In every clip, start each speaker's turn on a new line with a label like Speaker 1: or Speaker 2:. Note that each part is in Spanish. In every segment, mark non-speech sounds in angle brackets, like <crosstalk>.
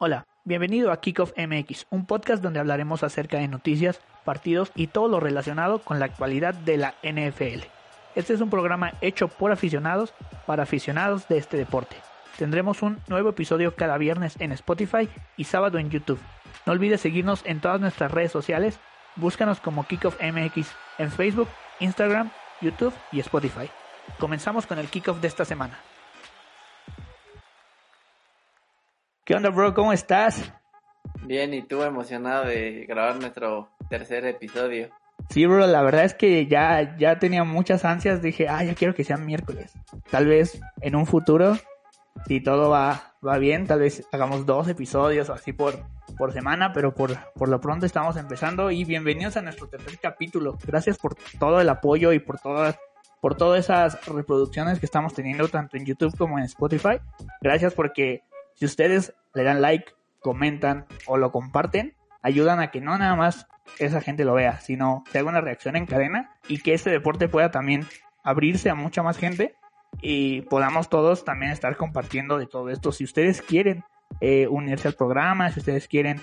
Speaker 1: Hola, bienvenido a Kickoff MX, un podcast donde hablaremos acerca de noticias, partidos y todo lo relacionado con la actualidad de la NFL. Este es un programa hecho por aficionados para aficionados de este deporte. Tendremos un nuevo episodio cada viernes en Spotify y sábado en YouTube. No olvides seguirnos en todas nuestras redes sociales. Búscanos como Kickoff MX en Facebook, Instagram, YouTube y Spotify. Comenzamos con el kickoff de esta semana. ¿Qué onda, bro? ¿Cómo estás?
Speaker 2: Bien, y tú emocionado de grabar nuestro tercer episodio.
Speaker 1: Sí, bro, la verdad es que ya, ya tenía muchas ansias. Dije, ah, ya quiero que sea miércoles. Tal vez en un futuro, si todo va, va bien, tal vez hagamos dos episodios o así por, por semana, pero por, por lo pronto estamos empezando. Y bienvenidos a nuestro tercer capítulo. Gracias por todo el apoyo y por todas por todas esas reproducciones que estamos teniendo tanto en YouTube como en Spotify. Gracias porque si ustedes le dan like, comentan o lo comparten, ayudan a que no nada más esa gente lo vea, sino que haga una reacción en cadena y que este deporte pueda también abrirse a mucha más gente y podamos todos también estar compartiendo de todo esto. Si ustedes quieren eh, unirse al programa, si ustedes quieren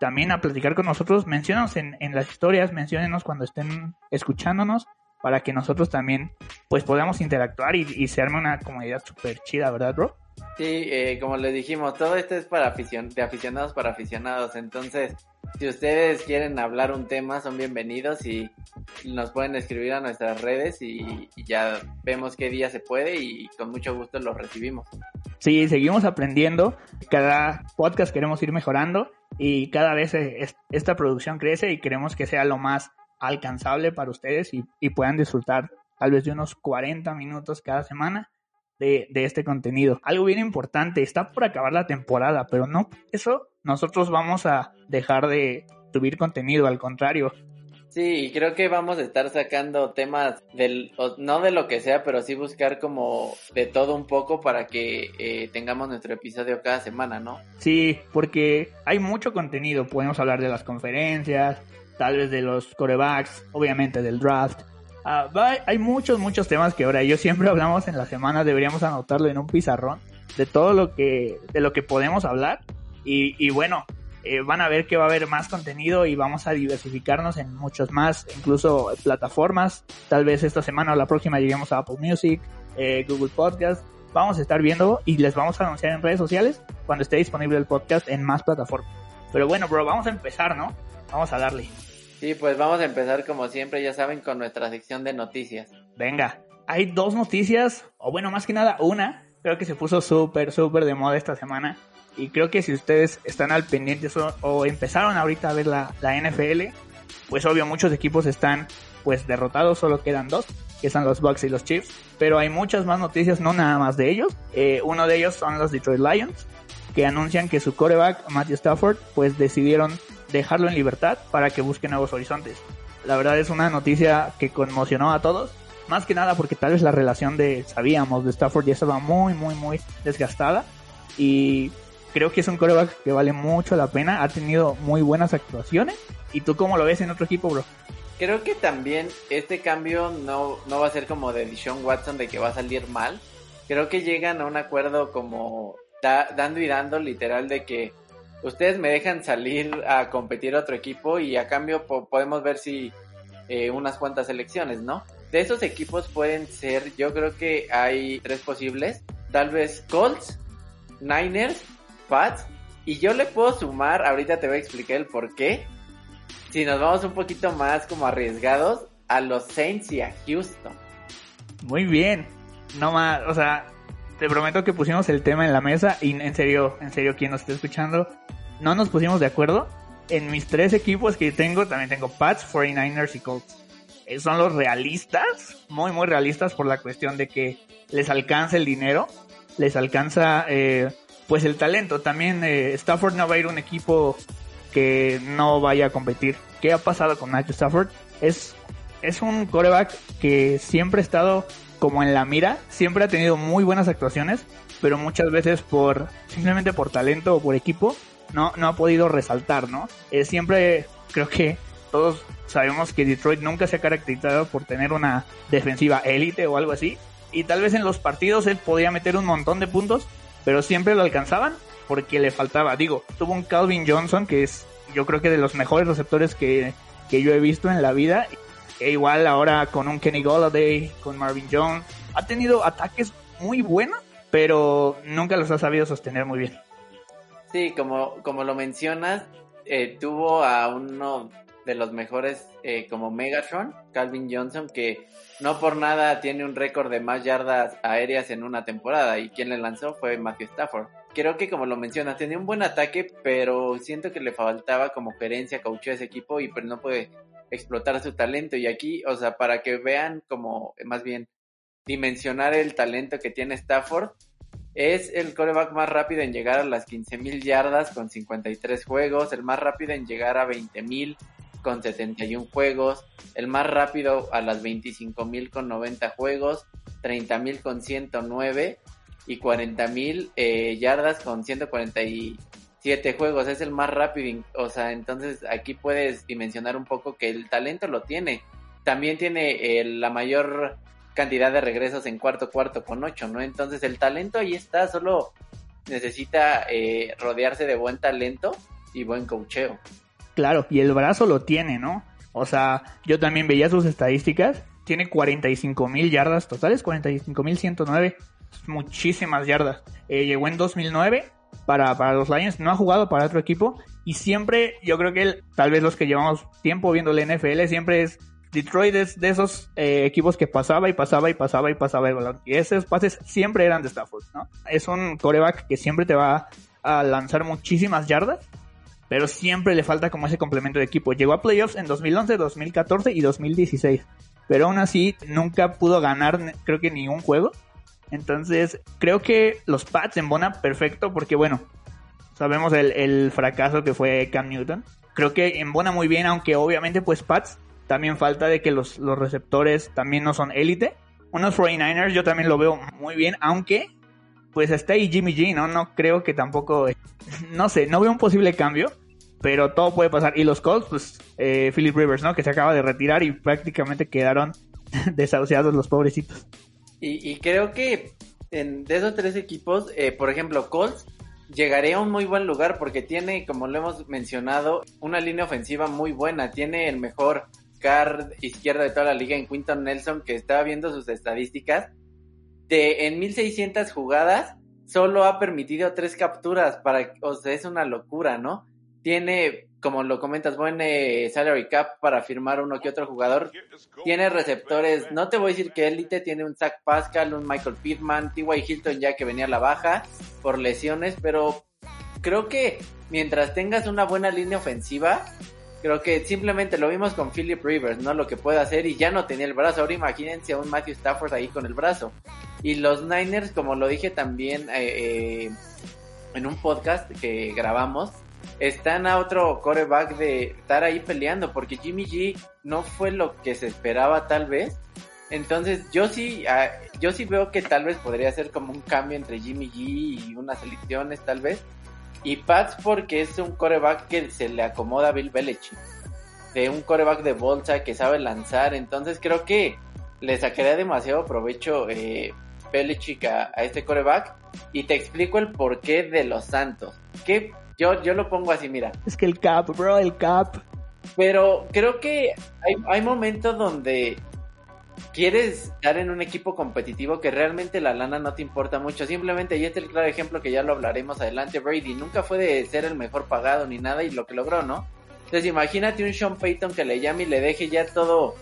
Speaker 1: también a platicar con nosotros, menciónenos en, las historias, menciónenos cuando estén escuchándonos para que nosotros también pues podamos interactuar y, y se una comunidad súper chida, ¿verdad, bro?
Speaker 2: Sí, eh, como les dijimos, todo esto es para afición, de aficionados para aficionados. Entonces, si ustedes quieren hablar un tema, son bienvenidos y nos pueden escribir a nuestras redes y, ya vemos qué día se puede y con mucho gusto los recibimos.
Speaker 1: Sí, seguimos aprendiendo. Cada podcast queremos ir mejorando y cada vez esta producción crece y queremos que sea lo más alcanzable para ustedes y, y puedan disfrutar tal vez de unos 40 minutos cada semana de, de, este contenido. Algo bien importante, está por acabar la temporada, pero no eso nosotros vamos a dejar de subir contenido, al contrario.
Speaker 2: Sí, creo que vamos a estar sacando temas del, no de lo que sea, pero sí buscar como de todo un poco para que eh, tengamos nuestro episodio cada semana, ¿no?
Speaker 1: Sí, porque hay mucho contenido, podemos hablar de las conferencias, tal vez de los corebacks, obviamente del draft, Uh, hay muchos, muchos temas que ahora yo siempre <laughs> hablamos en la semana, deberíamos anotarlo en un pizarrón de todo lo que, de lo que podemos hablar. Y, y bueno, eh, van a ver que va a haber más contenido y vamos a diversificarnos en muchos más, incluso plataformas. Tal vez esta semana o la próxima lleguemos a Apple Music, eh, Google Podcast. Vamos a estar viendo y les vamos a anunciar en redes sociales cuando esté disponible el podcast en más plataformas. Pero bueno, bro, vamos a empezar, ¿no? Vamos a darle.
Speaker 2: Sí, pues vamos a empezar como siempre, ya saben, con nuestra sección de noticias.
Speaker 1: Venga, hay dos noticias, o bueno, más que nada una, creo que se puso súper, súper de moda esta semana. Y creo que si ustedes están al pendiente o, o empezaron ahorita a ver la, la, NFL, pues obvio muchos equipos están pues derrotados, solo quedan dos, que son los Bucks y los Chiefs. Pero hay muchas más noticias, no nada más de ellos. Eh, uno de ellos son los Detroit Lions, que anuncian que su coreback, Matthew Stafford, pues decidieron dejarlo en libertad para que busque nuevos horizontes. La verdad es una noticia que conmocionó a todos, más que nada porque tal vez la relación de, sabíamos, de Stafford ya estaba muy, muy, muy desgastada y creo que es un coreback que vale mucho la pena, ha tenido muy buenas actuaciones. ¿Y tú cómo lo ves en otro equipo, bro?
Speaker 2: Creo que también este cambio no, no va a ser como de Dishon Watson de que va a salir mal. Creo que llegan a un acuerdo como da, dando y dando literal de que ustedes me dejan salir a competir a otro equipo y a cambio po podemos ver si eh, unas cuantas elecciones, ¿no? De esos equipos pueden ser, yo creo que hay tres posibles, tal vez Colts, Niners, Pats, y yo le puedo sumar, ahorita te voy a explicar el por qué, si nos vamos un poquito más como arriesgados, a los Saints y a Houston.
Speaker 1: Muy bien, no más, o sea, te prometo que pusimos el tema en la mesa y en serio, en serio, quien nos esté escuchando, no nos pusimos de acuerdo. En mis tres equipos que tengo, también tengo Pats, 49ers y Colts. Eh, son los realistas, muy, muy realistas por la cuestión de que les alcanza el dinero, les alcanza eh, pues el talento. También eh, Stafford no va a ir un equipo que no vaya a competir. ¿Qué ha pasado con Matthew Stafford? Es, es un coreback que siempre ha estado como en la mira, siempre ha tenido muy buenas actuaciones, pero muchas veces por simplemente por talento o por equipo no, no ha podido resaltar, ¿no? Eh, siempre creo que todos sabemos que Detroit nunca se ha caracterizado por tener una defensiva élite o algo así. Y tal vez en los partidos él podía meter un montón de puntos, pero siempre lo alcanzaban porque le faltaba. Digo, tuvo un Calvin Johnson que es yo creo que de los mejores receptores que, que yo he visto en la vida. E igual ahora con un Kenny Golladay, con Marvin Jones. Ha tenido ataques muy buenos, pero nunca los ha sabido sostener muy bien.
Speaker 2: Sí, como, como lo mencionas, eh, tuvo a uno de los mejores eh, como Megatron, Calvin Johnson, que no por nada tiene un récord de más yardas aéreas en una temporada y quien le lanzó fue Matthew Stafford. Creo que como lo mencionas, tenía un buen ataque, pero siento que le faltaba como gerencia, coach a ese equipo y pues no puede explotar su talento. Y aquí, o sea, para que vean como más bien dimensionar el talento que tiene Stafford, es el coreback más rápido en llegar a las 15.000 yardas con 53 juegos, el más rápido en llegar a 20.000 con 71 juegos, el más rápido a las 25.000 con 90 juegos, 30.000 con 109 y 40.000 eh, yardas con 147 juegos. Es el más rápido, o sea, entonces aquí puedes dimensionar un poco que el talento lo tiene. También tiene eh, la mayor cantidad de regresos en cuarto cuarto con 8, ¿no? Entonces el talento ahí está, solo necesita eh, rodearse de buen talento y buen cocheo.
Speaker 1: Claro, y el brazo lo tiene, ¿no? O sea, yo también veía sus estadísticas. Tiene 45 mil yardas totales, 45 mil 109. Muchísimas yardas. Eh, llegó en 2009 para, para los Lions. No ha jugado para otro equipo. Y siempre, yo creo que él, tal vez los que llevamos tiempo viendo la NFL, siempre es Detroit es de esos eh, equipos que pasaba y pasaba y pasaba y pasaba el balón. Y esos pases siempre eran de Stafford, ¿no? Es un coreback que siempre te va a lanzar muchísimas yardas pero siempre le falta como ese complemento de equipo. Llegó a playoffs en 2011, 2014 y 2016, pero aún así nunca pudo ganar, creo que ni un juego. Entonces, creo que los Pats embona perfecto porque, bueno, sabemos el, fracaso que fue Cam Newton. Creo que embona muy bien, aunque obviamente, pues Pats también falta de que los, los receptores también no son élite. Unos 49ers yo también lo veo muy bien, aunque pues está ahí Jimmy G, ¿no? No creo que tampoco, <laughs> no sé, no veo un posible cambio, pero todo puede pasar. Y los Colts, pues eh, Philip Rivers, ¿no? Que se acaba de retirar y prácticamente quedaron <laughs> desahuciados los pobrecitos.
Speaker 2: Y, creo que en, de esos tres equipos, eh, por ejemplo, Colts llegaría a un muy buen lugar porque tiene, como lo hemos mencionado, una línea ofensiva muy buena. Tiene el mejor guard izquierdo de toda la liga en Quinton Nelson, que estaba viendo sus estadísticas de en 1600 jugadas solo ha permitido tres capturas para, o sea, es una locura, ¿no? Tiene, como lo comentas, buen eh, salary cap para firmar uno que otro jugador. Tiene receptores, no te voy a decir que élite, tiene un Zach Pascal, un Michael Pittman, T.Y. Hilton ya que venía a la baja por lesiones, pero creo que mientras tengas una buena línea ofensiva, Creo que simplemente lo vimos con Philip Rivers, ¿no? Lo que puede hacer y ya no tenía el brazo. Ahora imagínense a un Matthew Stafford ahí con el brazo. Y los Niners, como lo dije también eh, eh, en un podcast que grabamos, están a otro coreback de estar ahí peleando porque Jimmy G no fue lo que se esperaba tal vez. Entonces yo sí, ah, yo sí veo que tal vez podría ser como un cambio entre Jimmy G y unas elecciones tal vez. Y Pats porque es un coreback que se le acomoda a Bill Belichick. De un coreback de bolsa que sabe lanzar. Entonces creo que le sacaría demasiado provecho eh, Belichick a, este coreback. Y te explico el porqué de los Santos. Que yo, yo lo pongo así, mira.
Speaker 1: Es que el cap, bro, el cap.
Speaker 2: Pero creo que hay, hay momentos donde quieres estar en un equipo competitivo que realmente la lana no te importa mucho. Simplemente, y este es el claro ejemplo que ya lo hablaremos adelante, Brady nunca fue de ser el mejor pagado ni nada y lo que logró, ¿no? Entonces imagínate un Sean Payton que le llame y le deje ya todo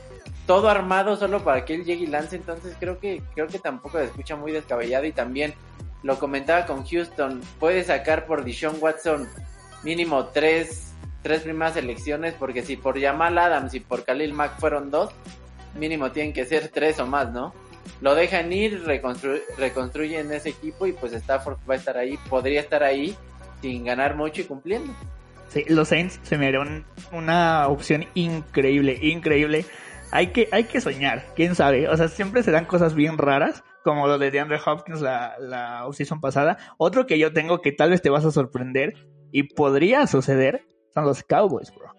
Speaker 2: todo armado solo para que él llegue y lance, entonces creo que creo que tampoco se escucha muy descabellado y también lo comentaba con Houston, puede sacar por Deshaun Watson mínimo tres, tres primeras elecciones porque si por Jamal Adams y por Khalil Mack fueron dos, mínimo tienen que ser tres o más, ¿no? Lo dejan ir, reconstruyen ese equipo y pues Stafford va a estar ahí, podría estar ahí sin ganar mucho y cumpliendo.
Speaker 1: Sí, los Saints se me dieron una opción increíble, increíble. Hay que, hay que soñar, quién sabe. O sea, siempre se dan cosas bien raras, como lo de DeAndre Hopkins la, la season pasada. Otro que yo tengo que tal vez te vas a sorprender y podría suceder son los Cowboys, bro.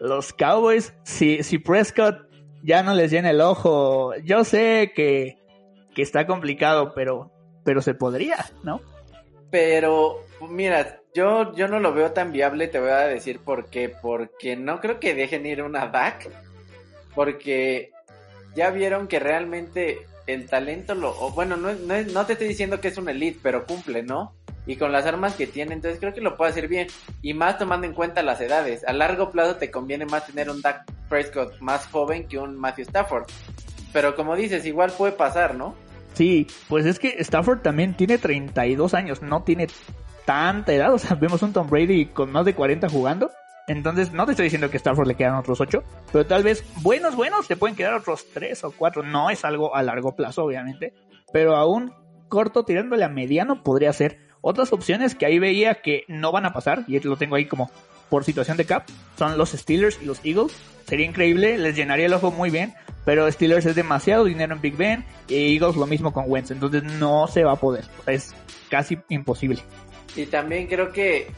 Speaker 1: Los Cowboys, si, si Prescott ya no les llena el ojo. Yo sé que, que está complicado, pero, pero se podría, ¿no?
Speaker 2: Pero, mira, yo, yo no lo veo tan viable, te voy a decir por qué. Porque no creo que dejen ir una DAC. Porque ya vieron que realmente el talento lo... O bueno, no, no, no te estoy diciendo que es un elite, pero cumple, ¿no? Y con las armas que tiene, entonces creo que lo puede hacer bien. Y más tomando en cuenta las edades. A largo plazo te conviene más tener un Dak Prescott más joven que un Matthew Stafford. Pero como dices, igual puede pasar, ¿no?
Speaker 1: Sí, pues es que Stafford también tiene 32 años, no tiene tanta edad. O sea, vemos un Tom Brady con más de 40 jugando. Entonces, no te estoy diciendo que a Stafford le quedan otros 8, pero tal vez buenos, buenos, te pueden quedar otros 3 o 4. No es algo a largo plazo, obviamente, pero aún corto, tirándole a mediano, podría ser. Otras opciones que ahí veía que no van a pasar, y lo tengo ahí como por situación de cap, son los Steelers y los Eagles. Sería increíble, les llenaría el ojo muy bien, pero Steelers es demasiado dinero en Big Ben, y Eagles lo mismo con Wentz, entonces no se va a poder. Es casi imposible.
Speaker 2: Y también creo que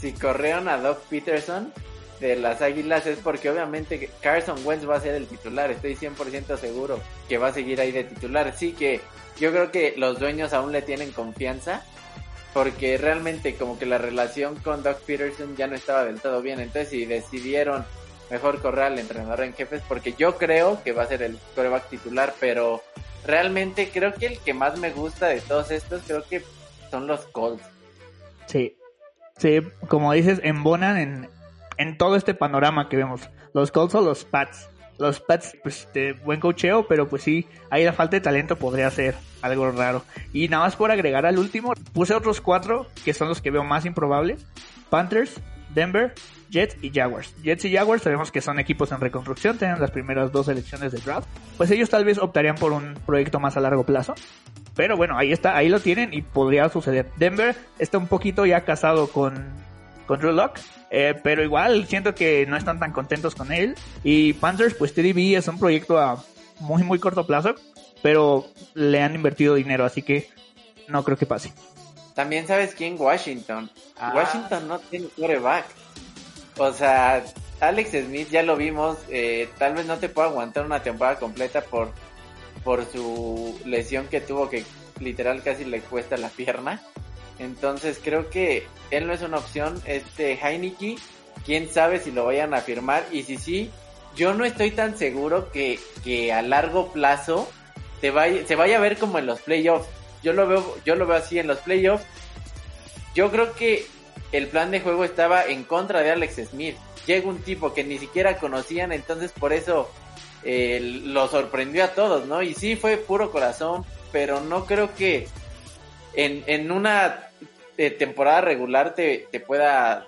Speaker 2: si corrieron a Doug Peterson de las Águilas es porque obviamente Carson Wentz va a ser el titular. Estoy 100% seguro que va a seguir ahí de titular. Sí que yo creo que los dueños aún le tienen confianza porque realmente como que la relación con Doug Peterson ya no estaba del todo bien. Entonces si decidieron mejor correr al entrenador en jefes porque yo creo que va a ser el coreback titular, pero realmente creo que el que más me gusta de todos estos creo que son los Colts.
Speaker 1: Sí, sí, como dices, embonan en, en todo este panorama que vemos. Los Colts o los Pats. Los Pats, pues, de buen cocheo, pero pues sí, ahí la falta de talento podría ser algo raro. Y nada más por agregar al último, puse otros cuatro que son los que veo más improbables. Panthers, Denver, Jets y Jaguars. Jets y Jaguars sabemos que son equipos en reconstrucción, tienen las primeras dos elecciones de draft. Pues ellos tal vez optarían por un proyecto más a largo plazo. Pero bueno, ahí está, ahí lo tienen y podría suceder. Denver está un poquito ya casado con, con Drew Lock, eh, pero igual siento que no están tan contentos con él. Y Panthers, pues TDB es un proyecto a muy, muy corto plazo, pero le han invertido dinero, así que no creo que pase.
Speaker 2: También sabes quién, Washington. Washington no tiene quarterback. O sea, Alex Smith ya lo vimos, eh, tal vez no te pueda aguantar una temporada completa por, por su lesión que tuvo que literal casi le cuesta la pierna. Entonces creo que él no es una opción. Este Heineke, quién sabe si lo vayan a firmar. Y si sí, yo no estoy tan seguro que, que a largo plazo te vaya, se vaya a ver como en los playoffs. Yo lo veo, yo lo veo así en los playoffs. Yo creo que el plan de juego estaba en contra de Alex Smith. Llega un tipo que ni siquiera conocían, entonces por eso lo sorprendió a todos, ¿no? Y sí fue puro corazón, pero no creo que en, en una eh, temporada regular te, te pueda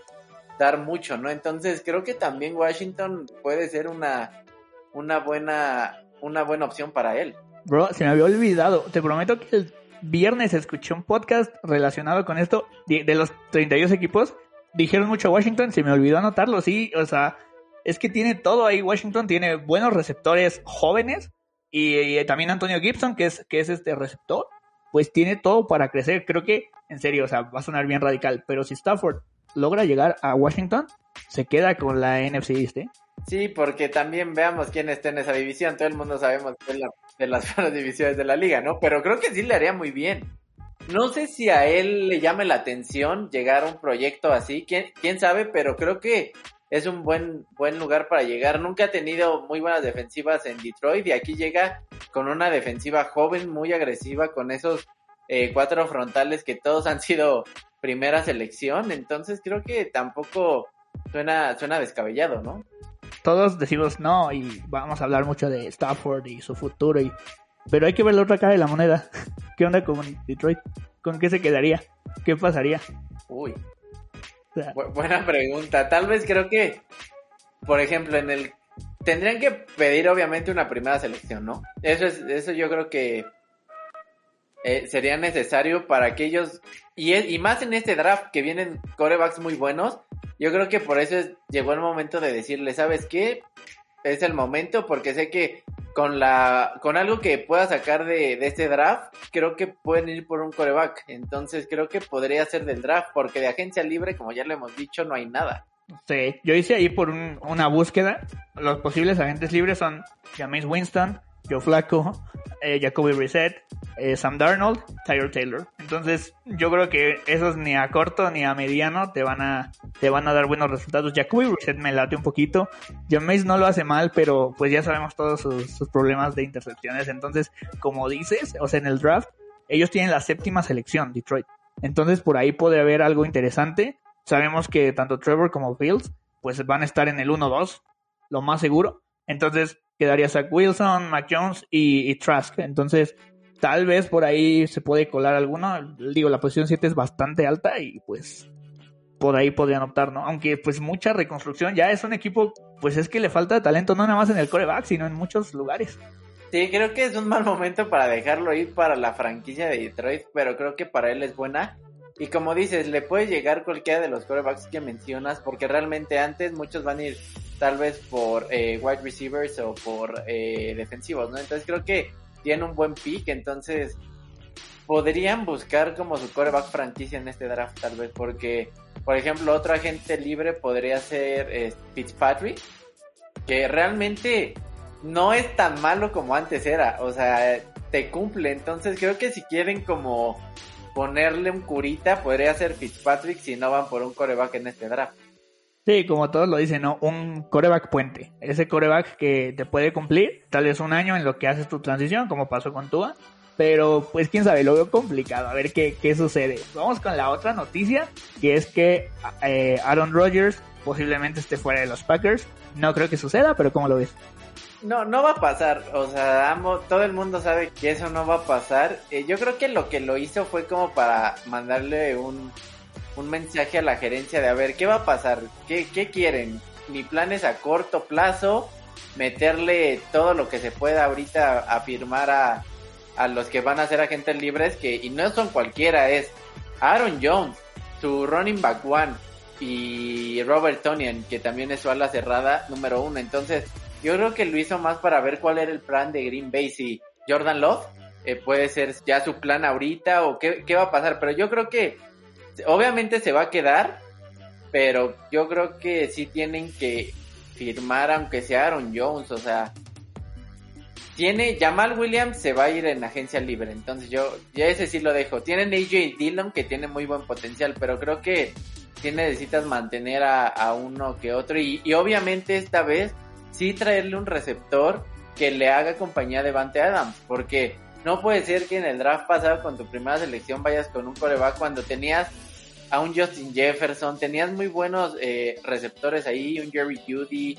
Speaker 2: dar mucho, ¿no? Entonces creo que también Washington puede ser una, una buena, una buena opción para él.
Speaker 1: Bro, se me había olvidado. Te prometo que el viernes escuché un podcast relacionado con esto de, de los 32 equipos. Dijeron mucho Washington, se me olvidó anotarlo, sí, o sea, es que tiene todo ahí. Washington tiene buenos receptores jóvenes y, también Antonio Gibson, que es, que es este receptor, pues tiene todo para crecer. Creo que, en serio, o sea, va a sonar bien radical, pero si Stafford logra llegar a Washington, se queda con la NFC East.
Speaker 2: Sí, porque también veamos quién está en esa división. Todo el mundo sabemos es la, de las <laughs> buenas divisiones de la liga, ¿no? Pero creo que sí le haría muy bien. No sé si a él le llame la atención llegar a un proyecto así, quién, quién sabe, pero creo que es un buen, buen lugar para llegar. Nunca ha tenido muy buenas defensivas en Detroit y aquí llega con una defensiva joven, muy agresiva, con esos eh, cuatro frontales que todos han sido primera selección. Entonces creo que tampoco suena, suena descabellado, ¿no?
Speaker 1: Todos decimos no y vamos a hablar mucho de Stafford y su futuro y pero hay que ver la otra cara de la moneda. <laughs> ¿Qué onda con Detroit? ¿Con qué se quedaría? ¿Qué pasaría?
Speaker 2: Uy. Buena pregunta. Tal vez creo que, por ejemplo, en el tendrían que pedir obviamente una primera selección, ¿no? Eso es, eso yo creo que eh, sería necesario para que ellos y, y más en este draft que vienen corebacks muy buenos. Yo creo que por eso es, llegó el momento de decirle, ¿sabes qué? Es el momento porque sé que con la con algo que pueda sacar de, de, este draft, creo que pueden ir por un coreback. Entonces creo que podría ser del draft, porque de agencia libre, como ya lo hemos dicho, no hay nada.
Speaker 1: Sí, yo hice ahí por un, una búsqueda. Los posibles agentes libres son James Winston, Joe Flacco, eh, Jacoby Reset, eh, Sam Darnold, Tyler Taylor. Entonces Entonces, yo creo que esos ni a corto ni a mediano te van a, te van a dar buenos resultados. Jacoby Brissett me late un poquito. John Mace no lo hace mal, pero pues ya sabemos todos sus, sus problemas de intercepciones. Entonces, como dices, o sea, en el draft, ellos tienen la séptima selección, Detroit. Entonces, por ahí puede haber algo interesante. Sabemos que tanto Trevor como Fields, pues van a estar en el 1-2, lo más seguro. Entonces, quedaría Zach Wilson, Mac Jones y, y Trask. Entonces, tal vez por ahí se puede colar alguno. Digo, la posición 7 es bastante alta y pues por ahí podrían optar, ¿no? Aunque pues mucha reconstrucción, ya es un equipo, pues es que le falta talento no nada más en el coreback, sino en muchos lugares.
Speaker 2: Sí, creo que es un mal momento para dejarlo ir para la franquicia de Detroit, pero creo que para él es buena. Y como dices, le puede llegar cualquiera de los corebacks que mencionas, porque realmente antes muchos van a ir tal vez por eh, wide receivers o por eh, defensivos, ¿no? Entonces creo que tiene un buen pick, entonces podrían buscar como su coreback franquicia en este draft tal vez, porque por ejemplo otro agente libre podría ser eh, Fitzpatrick, que realmente no es tan malo como antes era, o sea, te cumple, entonces creo que si quieren como ponerle un curita, podría ser Fitzpatrick si no van por un coreback en este draft.
Speaker 1: Sí, como todos lo dicen, ¿no? Un coreback puente. Ese coreback que te puede cumplir tal vez un año en lo que haces tu transición, como pasó con Tua. Pero pues quién sabe, lo veo complicado. A ver qué, qué sucede. Vamos con la otra noticia, que es que eh, Aaron Rodgers posiblemente esté fuera de los Packers. No creo que suceda, pero ¿cómo lo ves?
Speaker 2: No, no va a pasar. O sea, todo el mundo sabe que eso no va a pasar. Eh, yo creo que lo que lo hizo fue como para mandarle un, un mensaje a la gerencia de a ver, ¿qué va a pasar? ¿Qué, qué quieren? Mi plan es a corto plazo meterle todo lo que se pueda ahorita a firmar a, a los que van a ser agentes libres, que y no son cualquiera, es Aaron Jones, su running back one, y Robert Tonian, que también es su ala cerrada número uno. Entonces, yo creo que lo hizo más para ver cuál era el plan de Green Bay, si Jordan Love eh, puede ser ya su plan ahorita o qué, qué va a pasar, pero yo creo que obviamente se va a quedar, pero yo creo que sí tienen que firmar aunque sea Aaron Jones, o sea, tiene Jamal Williams se va a ir en agencia libre, entonces yo ya ese sí lo dejo. Tienen AJ Dillon que tiene muy buen potencial, pero creo que sí necesitas mantener a, a uno que otro y, y, obviamente esta vez sí traerle un receptor que le haga compañía de Vante Adams, porque no puede ser que en el draft pasado con tu primera selección vayas con un coreback cuando tenías a un Justin Jefferson, tenías muy buenos eh, receptores ahí, un Jerry Judy.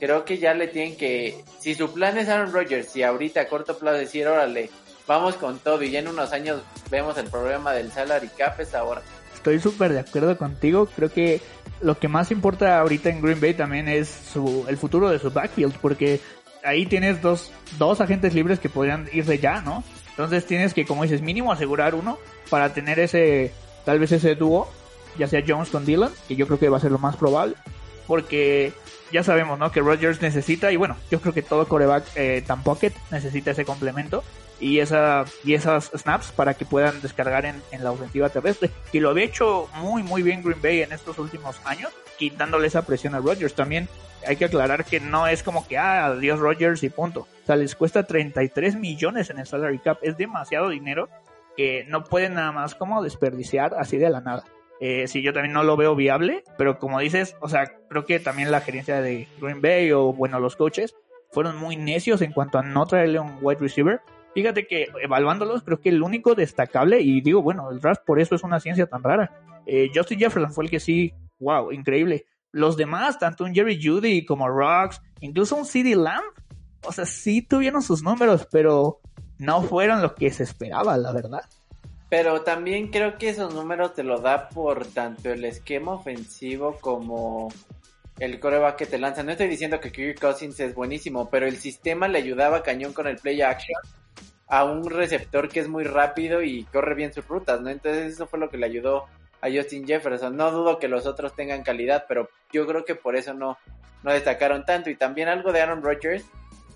Speaker 2: Creo que ya le tienen que, si su plan es Aaron Rodgers, si ahorita a corto plazo decir, órale, vamos con todo y ya en unos años vemos el problema del salary cap es ahora.
Speaker 1: Estoy súper de acuerdo contigo, creo que lo que más importa ahorita en Green Bay también es su, el futuro de su backfield, porque ahí tienes dos, dos agentes libres que podrían irse ya, ¿no? Entonces tienes que, como dices, mínimo asegurar uno para tener ese, tal vez ese dúo, ya sea Jones con Dylan, que yo creo que va a ser lo más probable, porque ya sabemos, ¿no? Que Rodgers necesita, y bueno, yo creo que todo coreback eh, tan pocket necesita ese complemento y esa y esas snaps para que puedan descargar en, en, la ofensiva terrestre. Y lo había hecho muy muy bien Green Bay en estos últimos años, quitándole esa presión a Rodgers. También hay que aclarar que no es como que, ah, adiós Rodgers y punto. O sea, les cuesta 33 millones en el salary cap. Es demasiado dinero que no pueden nada más como desperdiciar así de la nada. Eh, sí, yo también no lo veo viable, pero como dices, o sea, creo que también la gerencia de Green Bay o, bueno, los coaches fueron muy necios en cuanto a no traerle un wide receiver. Fíjate que evaluándolos, creo que el único destacable, y digo, bueno, el draft por eso es una ciencia tan rara. Eh, Justin Jefferson fue el que sí, wow, increíble. Los demás, tanto un Jerry Judy como Rocks, incluso un CD Lamb, o sea, sí tuvieron sus números, pero no fueron lo que se esperaba, la verdad.
Speaker 2: Pero también creo que esos números te lo da por tanto el esquema ofensivo como el coreback que te lanza. No estoy diciendo que Kirk Cousins es buenísimo, pero el sistema le ayudaba cañón con el play action a un receptor que es muy rápido y corre bien sus rutas, ¿no? Entonces eso fue lo que le ayudó a Justin Jefferson. No dudo que los otros tengan calidad, pero yo creo que por eso no, no destacaron tanto. Y también algo de Aaron Rodgers,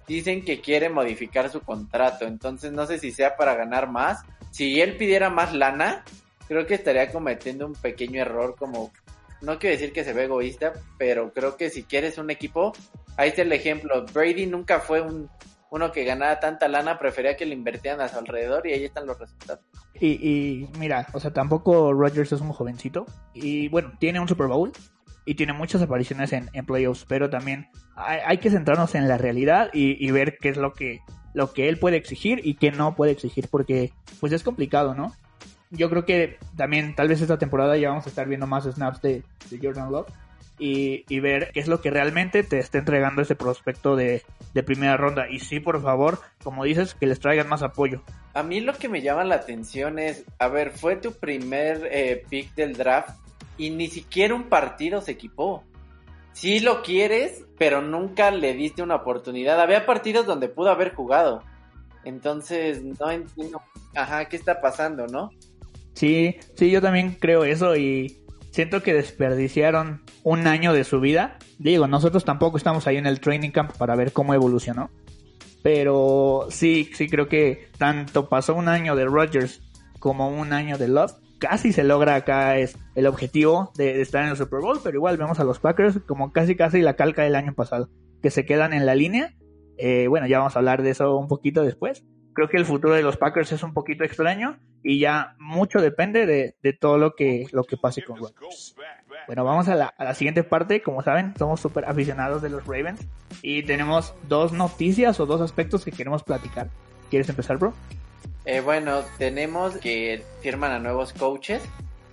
Speaker 2: dicen que quiere modificar su contrato, entonces no sé si sea para ganar más si él pidiera más lana, creo que estaría cometiendo un pequeño error como, no quiero decir que se ve egoísta, pero creo que si quieres un equipo, ahí está el ejemplo, Brady nunca fue un, uno que ganara tanta lana, prefería que le invertieran a su alrededor y ahí están los resultados.
Speaker 1: Y, y mira, o sea, tampoco Rodgers es un jovencito. Y bueno, tiene un Super Bowl y tiene muchas apariciones en, playoffs, pero también hay, hay, que centrarnos en la realidad y, y, ver qué es lo que, lo que él puede exigir y qué no puede exigir, porque pues es complicado, ¿no? Yo creo que también tal vez esta temporada ya vamos a estar viendo más snaps de, de Jordan Love y, y, ver qué es lo que realmente te está entregando ese prospecto de, de, primera ronda. Y sí, por favor, como dices, que les traigan más apoyo.
Speaker 2: A mí lo que me llama la atención es, a ver, fue tu primer eh, pick del draft y ni siquiera un partido se equipó. Sí lo quieres, pero nunca le diste una oportunidad. Había partidos donde pudo haber jugado. Entonces, no entiendo, ajá, ¿qué está pasando, no?
Speaker 1: Sí, sí, yo también creo eso y siento que desperdiciaron un año de su vida. Digo, nosotros tampoco estamos ahí en el training camp para ver cómo evolucionó. Pero sí, sí creo que tanto pasó un año de Rodgers como un año de Love casi se logra acá es el objetivo de, estar en el Super Bowl, pero igual vemos a los Packers como casi casi la calca del año pasado, que se quedan en la línea. Eh, bueno, ya vamos a hablar de eso un poquito después. Creo que el futuro de los Packers es un poquito extraño y ya mucho depende de, de todo lo que, lo que pase con Rodgers. Bueno, vamos a la, a la siguiente parte. Como saben, somos súper aficionados de los Ravens y tenemos dos noticias o dos aspectos que queremos platicar. ¿Quieres empezar, bro?
Speaker 2: Eh, bueno, tenemos que firman a nuevos coaches.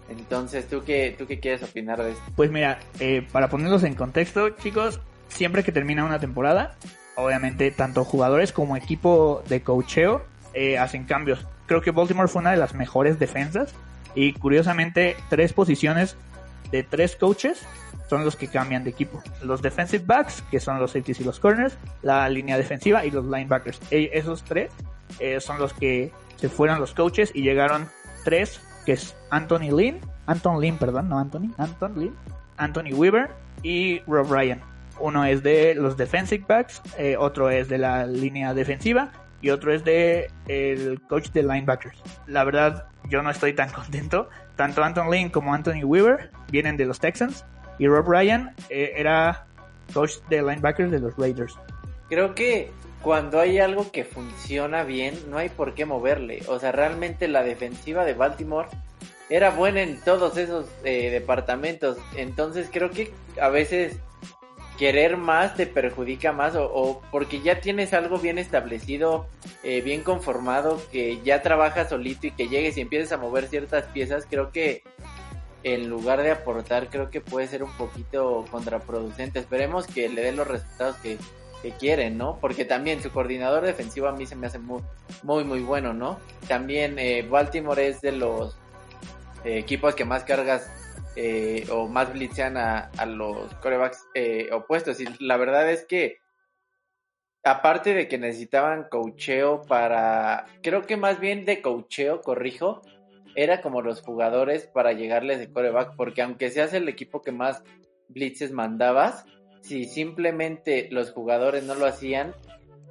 Speaker 2: Entonces, ¿tú qué, tú qué quieres opinar de esto?
Speaker 1: Pues mira, eh, para ponerlos en contexto, chicos, siempre que termina una temporada, obviamente tanto jugadores como equipo de coacheo eh, hacen cambios. Creo que Baltimore fue una de las mejores defensas y curiosamente tres posiciones de tres coaches son los que cambian de equipo. Los defensive backs, que son los safeties y los corners, la línea defensiva y los linebackers. E esos tres eh, son los que se fueron los coaches y llegaron tres, que es Anthony Lynn, Anton Lynn, perdón, no Anthony, Anton Lynn, Anthony Weaver y Rob Ryan. Uno es de los defensive backs, eh, otro es de la línea defensiva y otro es de el coach de linebackers. La verdad, yo no estoy tan <laughs> contento. Tanto Anton Lynn como Anthony Weaver vienen de los Texans y Rob Ryan eh, era coach de linebackers de los Raiders.
Speaker 2: Creo que cuando hay algo que funciona bien, no hay por qué moverle. O sea, realmente la defensiva de Baltimore era buena en todos esos eh, departamentos. Entonces creo que a veces querer más te perjudica más o, porque ya tienes algo bien establecido, eh, bien conformado, que ya trabajas solito y que llegues y empieces a mover ciertas piezas, creo que en lugar de aportar, creo que puede ser un poquito contraproducente. Esperemos que le den los resultados que, que quieren, ¿no? Porque también su coordinador defensivo a mí se me hace muy, muy, muy bueno, ¿no? También eh, Baltimore es de los eh, equipos que más cargas eh, o más blitzean a, a los corebacks eh, opuestos. Y la verdad es que, aparte de que necesitaban cocheo para, creo que más bien de cocheo, corrijo, era como los jugadores para llegarles de coreback, porque aunque seas el equipo que más blitzes mandabas, si simplemente los jugadores no lo hacían,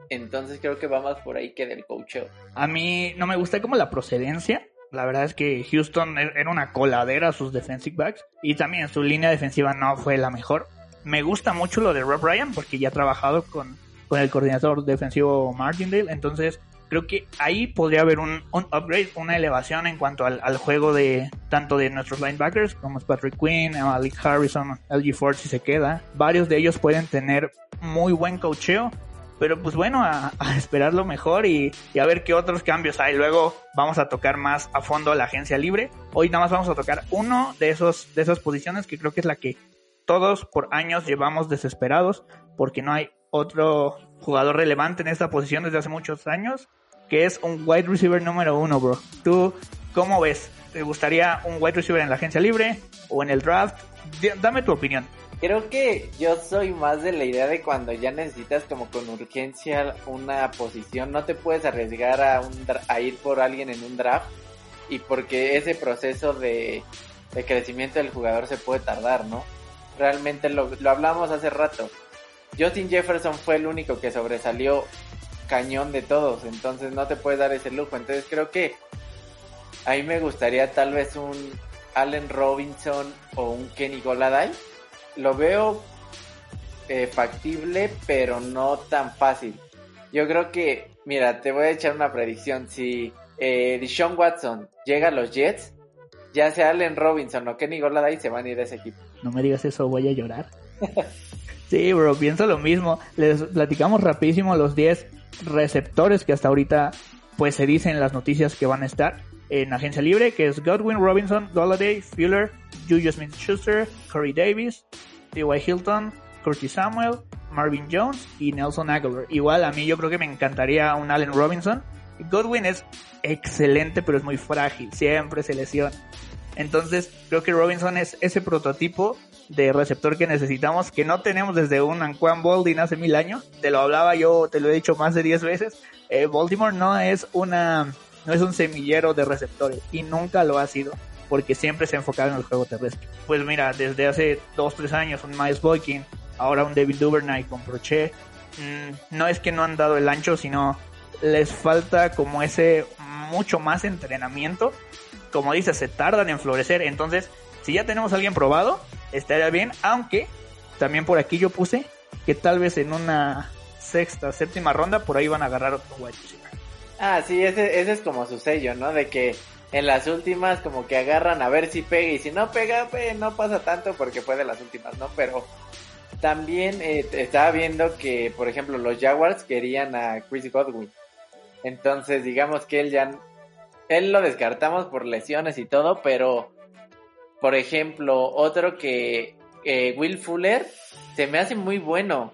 Speaker 2: entonces creo que va más por ahí que del coacheo.
Speaker 1: A mí no me gusta como la procedencia. La verdad es que Houston e-, era una coladera sus defensive backs y también su línea defensiva no fue la mejor. Me gusta mucho lo de Rob Ryan porque ya ha trabajado con, con el coordinador defensivo Martindale, entonces creo que ahí podría haber un, upgrade, una elevación en cuanto al, al, juego de tanto de nuestros linebackers como es Patrick Quinn, Malik Harrison, LG Ford si se queda. Varios de ellos pueden tener muy buen cocheo, pero pues bueno, a, <laughs> esperar lo mejor y, y, a ver qué otros cambios hay. Luego vamos a tocar más a fondo la agencia libre. Hoy nada más vamos a tocar uno de esos de esas posiciones que creo que es la que todos por años llevamos desesperados porque no hay otro jugador relevante en esta posición desde hace muchos años que es un wide receiver número uno, bro. ¿Tú cómo ves? ¿Te gustaría un wide receiver en la agencia libre o en el draft? D dame tu opinión.
Speaker 2: Creo que yo soy más de la idea de cuando ya necesitas como con urgencia una posición, no te puedes arriesgar a, un, a ir por alguien en un draft y porque ese proceso de, crecimiento del jugador se puede tardar, ¿no? Realmente lo, lo hablamos hace rato. Justin Jefferson fue el único que sobresalió cañón de todos, entonces no te puedes dar ese lujo. Entonces creo que ahí me gustaría tal vez un Allen Robinson o un Kenny Goladay. Lo veo eh, factible, pero no tan fácil. Yo creo que, mira, te voy a echar una predicción. Si eh, Deshaun Watson llega a los Jets, ya sea Allen Robinson o Kenny Golladay se van a ir a ese equipo.
Speaker 1: No me digas eso, voy a llorar. <laughs> sí, bro, pienso lo mismo. Les platicamos rapidísimo los 10 receptores que hasta ahorita pues se dicen las noticias que van a estar en agencia libre, que es Godwin Robinson, Golladay, Fuller, Juju Smith-Schuster, Corey Davis, T.Y. Hilton, Curtis Samuel, Marvin Jones y Nelson Aguilar. Igual a mí yo creo que me encantaría un Allen Robinson. Godwin es excelente, pero es muy frágil, siempre se lesiona. Entonces, creo que Robinson es ese prototipo de receptor que necesitamos, que no tenemos desde un Anquan Boldin hace mil años. Te lo hablaba yo, te lo he dicho más de 10 veces. Eh, Baltimore no es una, no es un semillero de receptores y nunca lo ha sido porque siempre se ha enfocado en el juego terrestre. Pues mira, desde hace 2-3 años un Miles Boykin, ahora un David Duvernay con Prochet, mm, no es que no han dado el ancho, sino les falta como ese mucho más entrenamiento. Como dices, se tardan en florecer. Entonces, si ya tenemos a alguien probado, estaría bien. Aunque también por aquí yo puse que tal vez en una sexta, séptima ronda, por ahí van a agarrar otro wide
Speaker 2: Ah, sí, ese, ese es como su sello, ¿no? De que en las últimas como que agarran a ver si pega y si no pega, pues no pasa tanto porque fue de las últimas, ¿no? Pero también eh, estaba viendo que, por ejemplo, los Jaguars querían a Chris Godwin. Entonces, digamos que él ya, él lo descartamos por lesiones y todo, pero, por ejemplo, otro que, eh, Will Fuller, se me hace muy bueno,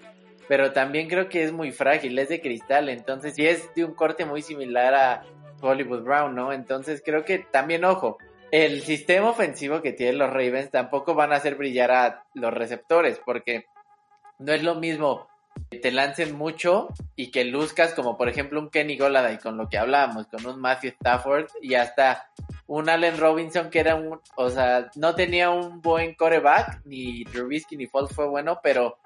Speaker 2: pero también creo que es muy frágil, es de cristal, entonces, y es de un corte muy similar a Hollywood Brown, ¿no? Entonces, creo que también, ojo, el sistema ofensivo que tienen los Ravens tampoco van a hacer brillar a los receptores, porque no es lo mismo te lancen mucho y que luzcas como por ejemplo un Kenny Goladay con lo que hablábamos, con un Matthew Stafford y hasta un Allen Robinson que era un, o sea, no tenía un buen coreback, ni Trubisky ni Foles fue bueno, pero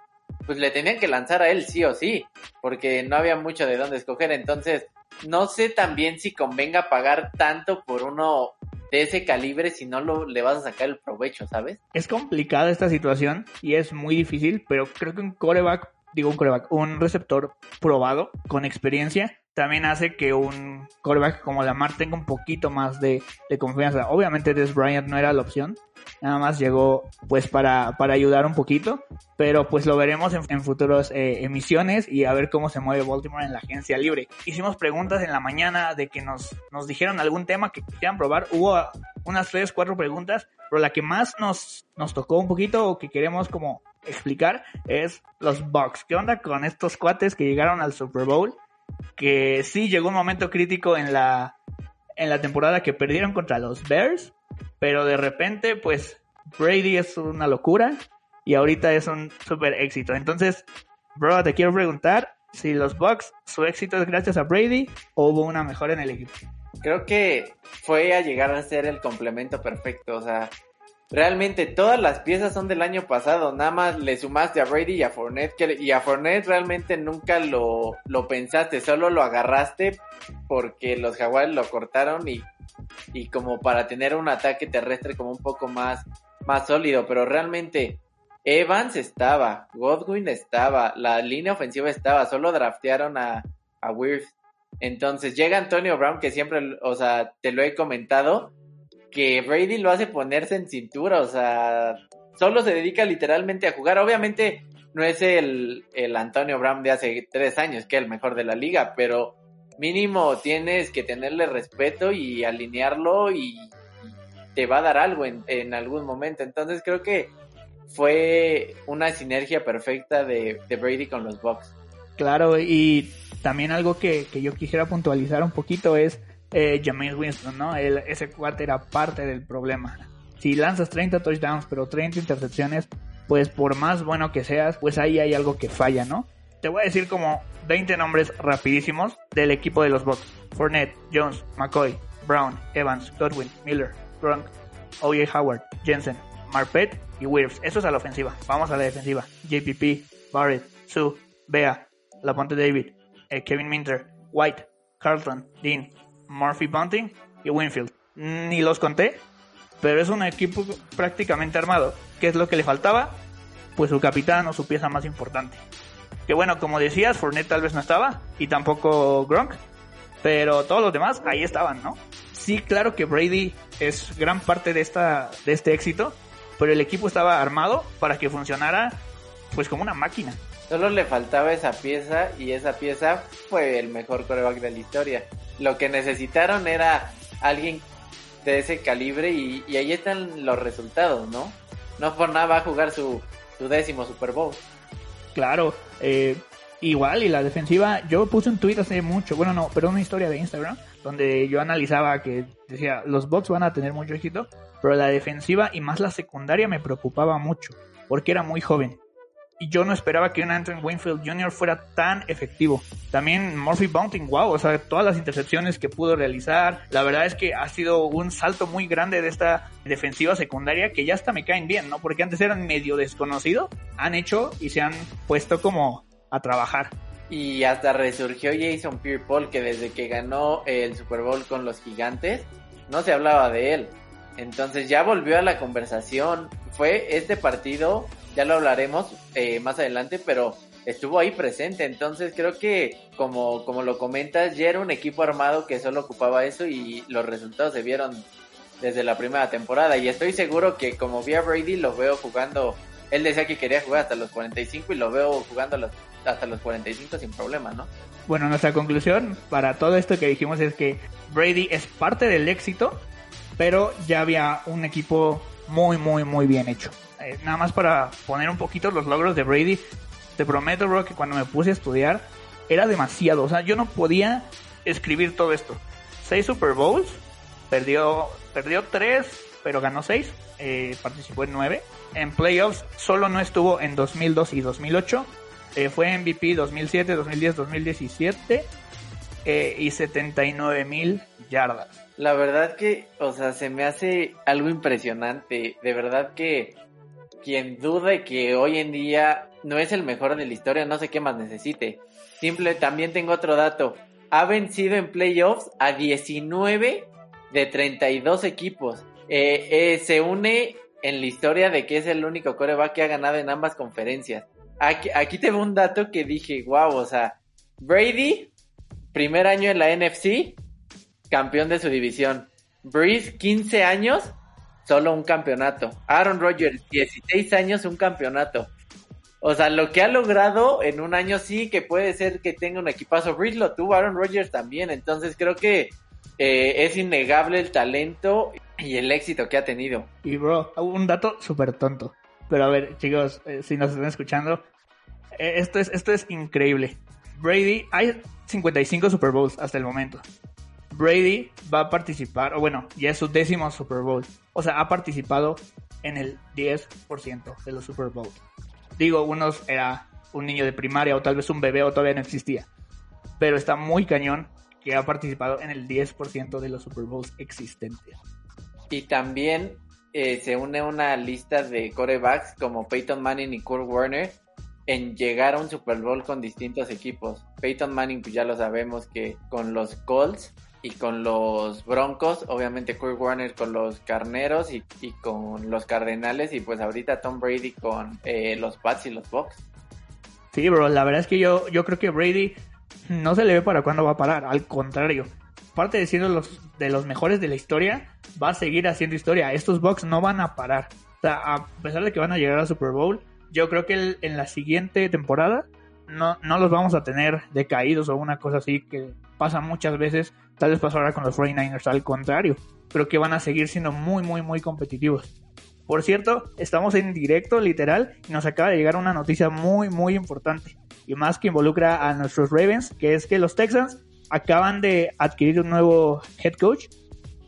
Speaker 2: pues le tenían que lanzar a él sí o sí, porque no había mucho de dónde escoger, entonces no sé también si convenga pagar tanto por uno de ese calibre si no lo, le vas a sacar el provecho, ¿sabes?
Speaker 1: Es complicada esta situación y es muy difícil, pero creo que un coreback digo un coreback, un receptor probado, con experiencia, también hace que un coreback como Lamar tenga un poquito más de, confianza. Obviamente Des Bryant no era la opción, nada más llegó pues para, para ayudar un poquito, pero pues lo veremos en, en futuras eh, emisiones y a ver cómo se mueve Baltimore en la agencia libre. Hicimos preguntas en la mañana de que nos, nos dijeron algún tema que quisieran probar, hubo unas tres, cuatro preguntas, pero la que más nos, nos tocó un poquito o que queremos como explicar es los Bucks. ¿Qué onda con estos cuates que llegaron al Super Bowl? Que sí llegó un momento crítico en la, en la temporada que perdieron contra los Bears, pero de repente, pues Brady es una locura y ahorita es un super éxito. Entonces, bro, te quiero preguntar si los Bucks, su éxito es gracias a Brady o hubo una mejora en el equipo.
Speaker 2: Creo que fue a llegar a ser el complemento perfecto, o sea, realmente todas las piezas son del año pasado, nada más le sumaste a Brady y a Fournette, y a Fournette realmente nunca lo, lo pensaste, solo lo agarraste porque los Jaguars lo cortaron y, y como para tener un ataque terrestre como un poco más, más sólido, pero realmente Evans estaba, Godwin estaba, la línea ofensiva estaba, solo draftearon a, a Wirth. Entonces llega Antonio Brown, que siempre, o sea, te lo he comentado, que Brady lo hace ponerse en cintura, o sea, solo se dedica literalmente a jugar. Obviamente no es el, el Antonio Brown de hace tres años, que es el mejor de la liga, pero mínimo tienes que tenerle respeto y alinearlo y te va a dar algo en, en algún momento. Entonces creo que fue una sinergia perfecta de, de Brady con los Bucks.
Speaker 1: Claro, y también algo que, que yo quisiera puntualizar un poquito es eh, James Winston, ¿no? ese cuate era parte del problema. Si lanzas 30 touchdowns, pero 30 intercepciones, pues por más bueno que seas, pues ahí hay algo que falla, ¿no? Te voy a decir como 20 nombres rapidísimos del equipo de los Bucks. Fournette, Jones, McCoy, Brown, Evans, Godwin, Miller, Gronk, O.J. Howard, Jensen, Marpet y Wirfs. Eso es a la ofensiva. Vamos a la defensiva. JPP, Barrett, Sue, Bea, Laponte David, eh, Kevin Minter, White, Carlton, Dean, Murphy Bunting y Winfield. Ni los conté, pero es un equipo prácticamente armado. ¿Qué es lo que le faltaba? Pues su capitán o su pieza más importante. Que bueno, como decías, Fournette tal vez no estaba y tampoco Gronk. Pero todos los demás ahí estaban, ¿no? Sí, claro que Brady es gran parte de, esta, de este éxito, pero el equipo estaba armado para que funcionara pues como una máquina.
Speaker 2: Solo le faltaba esa pieza y esa pieza fue el mejor coreback de la historia. Lo que necesitaron era alguien de ese calibre y, ahí están los resultados, ¿no? No por nada va a jugar su, su décimo Super Bowl.
Speaker 1: Claro, eh, igual y la defensiva, yo puse un tweet hace mucho, bueno no, pero una historia de Instagram, donde yo analizaba que decía, los bots van a tener mucho éxito, pero la defensiva y más la secundaria me preocupaba mucho, porque era muy joven yo no esperaba que un Anthony Winfield Jr. fuera tan efectivo. También Murphy Bunting, wow, o sea, todas las intercepciones que pudo realizar, la verdad es que ha sido un salto muy grande de esta defensiva secundaria que ya hasta me caen bien, ¿no? Porque antes eran medio desconocidos, han hecho y se han puesto como a trabajar.
Speaker 2: Y hasta resurgió Jason Pierre-Paul que desde que ganó el Super Bowl con los Gigantes no se hablaba de él. Entonces ya volvió a la conversación. Fue este partido ya lo hablaremos eh, más adelante, pero estuvo ahí presente. Entonces creo que, como, como lo comentas, ya era un equipo armado que solo ocupaba eso y los resultados se vieron desde la primera temporada. Y estoy seguro que como vi a Brady, lo veo jugando. Él decía que quería jugar hasta los 45 y lo veo jugando hasta los 45 sin problema, ¿no?
Speaker 1: Bueno, nuestra conclusión para todo esto que dijimos es que Brady es parte del éxito, pero ya había un equipo muy, muy, muy bien hecho. Eh, nada más para poner un poquito los logros de Brady, te prometo, bro, que cuando me puse a estudiar era demasiado. O sea, yo no podía escribir todo esto. Seis Super Bowls, perdió, perdió tres, pero ganó seis. Eh, participó en nueve. En playoffs solo no estuvo en 2002 y 2008. Eh, fue MVP 2007, 2010, 2017 y 79 mil yardas.
Speaker 2: La verdad que, o sea, se me hace algo impresionante. De verdad que quien dude que hoy en día no es el mejor de la historia, no sé qué más necesite. Simple, también tengo otro dato. Ha vencido en playoffs a 19 de 32 equipos. Eh, eh, se une en la historia de que es el único coreback que ha ganado en ambas conferencias. Aquí, aquí tengo un dato que dije, wow, o sea, Brady, primer año en la NFC, campeón de su división. Breeze, 15 años, solo un campeonato. Aaron Rodgers, 16 años, un campeonato. O sea, lo que ha logrado en un año sí que puede ser que tenga un equipazo. Breeze lo tuvo, Aaron Rodgers también. Entonces creo que eh, es innegable el talento y el éxito que ha tenido.
Speaker 1: Y bro, un dato súper tonto. Pero a ver, chicos, eh, si nos están escuchando, eh, esto, es, esto es increíble. Brady, hay 55 Super Bowls hasta el momento. Brady va a participar, o bueno, ya es su décimo Super Bowl. O sea, ha participado en el 10% de los Super Bowls. Digo, unos era un niño de primaria o tal vez un bebé o todavía no existía. Pero está muy cañón que ha participado en el 10% de los Super Bowls existentes.
Speaker 2: Y también eh, se une una lista de corebacks como Peyton Manning y Kurt Warner en llegar a un Super Bowl con distintos equipos. Peyton Manning, pues ya lo sabemos que con los Colts y con los Broncos, obviamente Kurt Warner con los Carneros y, con los Cardenales y pues ahorita Tom Brady con eh, los Pats y los Bucks.
Speaker 1: Sí, bro, la verdad es que yo, yo creo que Brady no se le ve para cuándo va a parar, al contrario. Aparte de siendo los, de los mejores de la historia, va a seguir haciendo historia. Estos Bucks no van a parar. O sea, a pesar de que van a llegar al Super Bowl, yo creo que en la siguiente temporada no, no los vamos a tener decaídos o una cosa así que pasa muchas veces, tal vez pasó ahora con los 49ers, al contrario, pero que van a seguir siendo muy, muy, muy competitivos. Por cierto, estamos en directo, literal, y nos acaba de llegar una noticia muy, muy importante, y más que involucra a nuestros Ravens, que es que los Texans acaban de adquirir un nuevo head coach,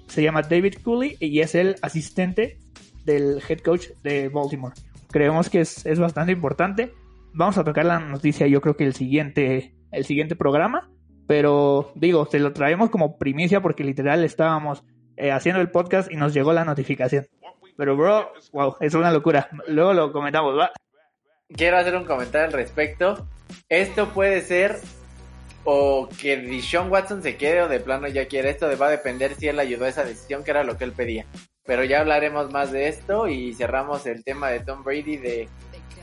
Speaker 1: se llama David Cooley, y es el asistente del head coach de Baltimore. Creemos que es, es bastante importante. Vamos a tocar la noticia, yo creo que el siguiente, el siguiente programa, pero digo, se lo traemos como primicia porque literal estábamos eh, haciendo el podcast y nos llegó la notificación. Pero bro, wow, es una locura. Luego lo comentamos, ¿va?
Speaker 2: Quiero hacer un comentario al respecto. Esto puede ser o que Dishon Watson se quede o de plano ya quiere esto, va a depender si él ayudó a esa decisión que era lo que él pedía. Pero ya hablaremos más de esto y cerramos el tema de Tom Brady de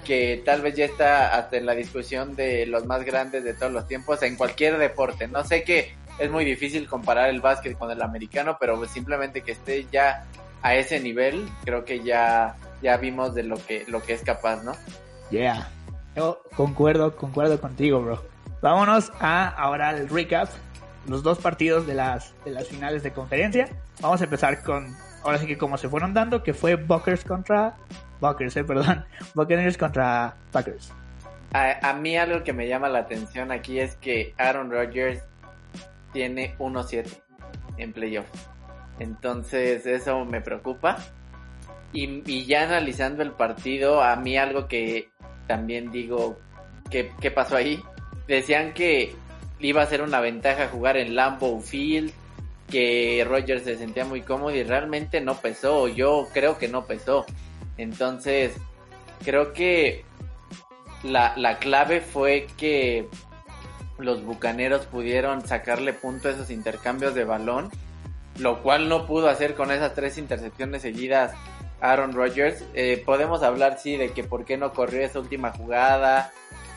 Speaker 2: que tal vez ya está hasta en la discusión de los más grandes de todos los tiempos en cualquier deporte. No sé qué es muy difícil comparar el básquet con el americano, pero simplemente que esté ya a ese nivel, creo que ya, ya vimos de lo que, lo que es capaz, ¿no?
Speaker 1: Yeah. Yo concuerdo, concuerdo contigo, bro. Vámonos a ahora al recap. Los dos partidos de las, de las finales de conferencia. Vamos a empezar con, ahora sí que como se fueron dando, que fue Buckers contra... Buckers, eh, perdón. <laughs> Buccaneers contra Packers.
Speaker 2: A, mí algo que me llama la atención aquí es que Aaron Rodgers tiene 1-7 en playoffs. Entonces eso me preocupa. Y, ya analizando el partido, a mí algo que también digo, ¿qué, qué pasó ahí? Decían que iba a ser una ventaja jugar en Lambeau Field, que Rogers se sentía muy cómodo y realmente no pesó, yo creo que no pesó. Entonces, creo que la, la clave fue que los bucaneros pudieron sacarle punto a esos intercambios de balón, lo cual no pudo hacer con esas tres intercepciones seguidas Aaron Rodgers. Eh, podemos hablar, sí, de que por qué no corrió esa última jugada,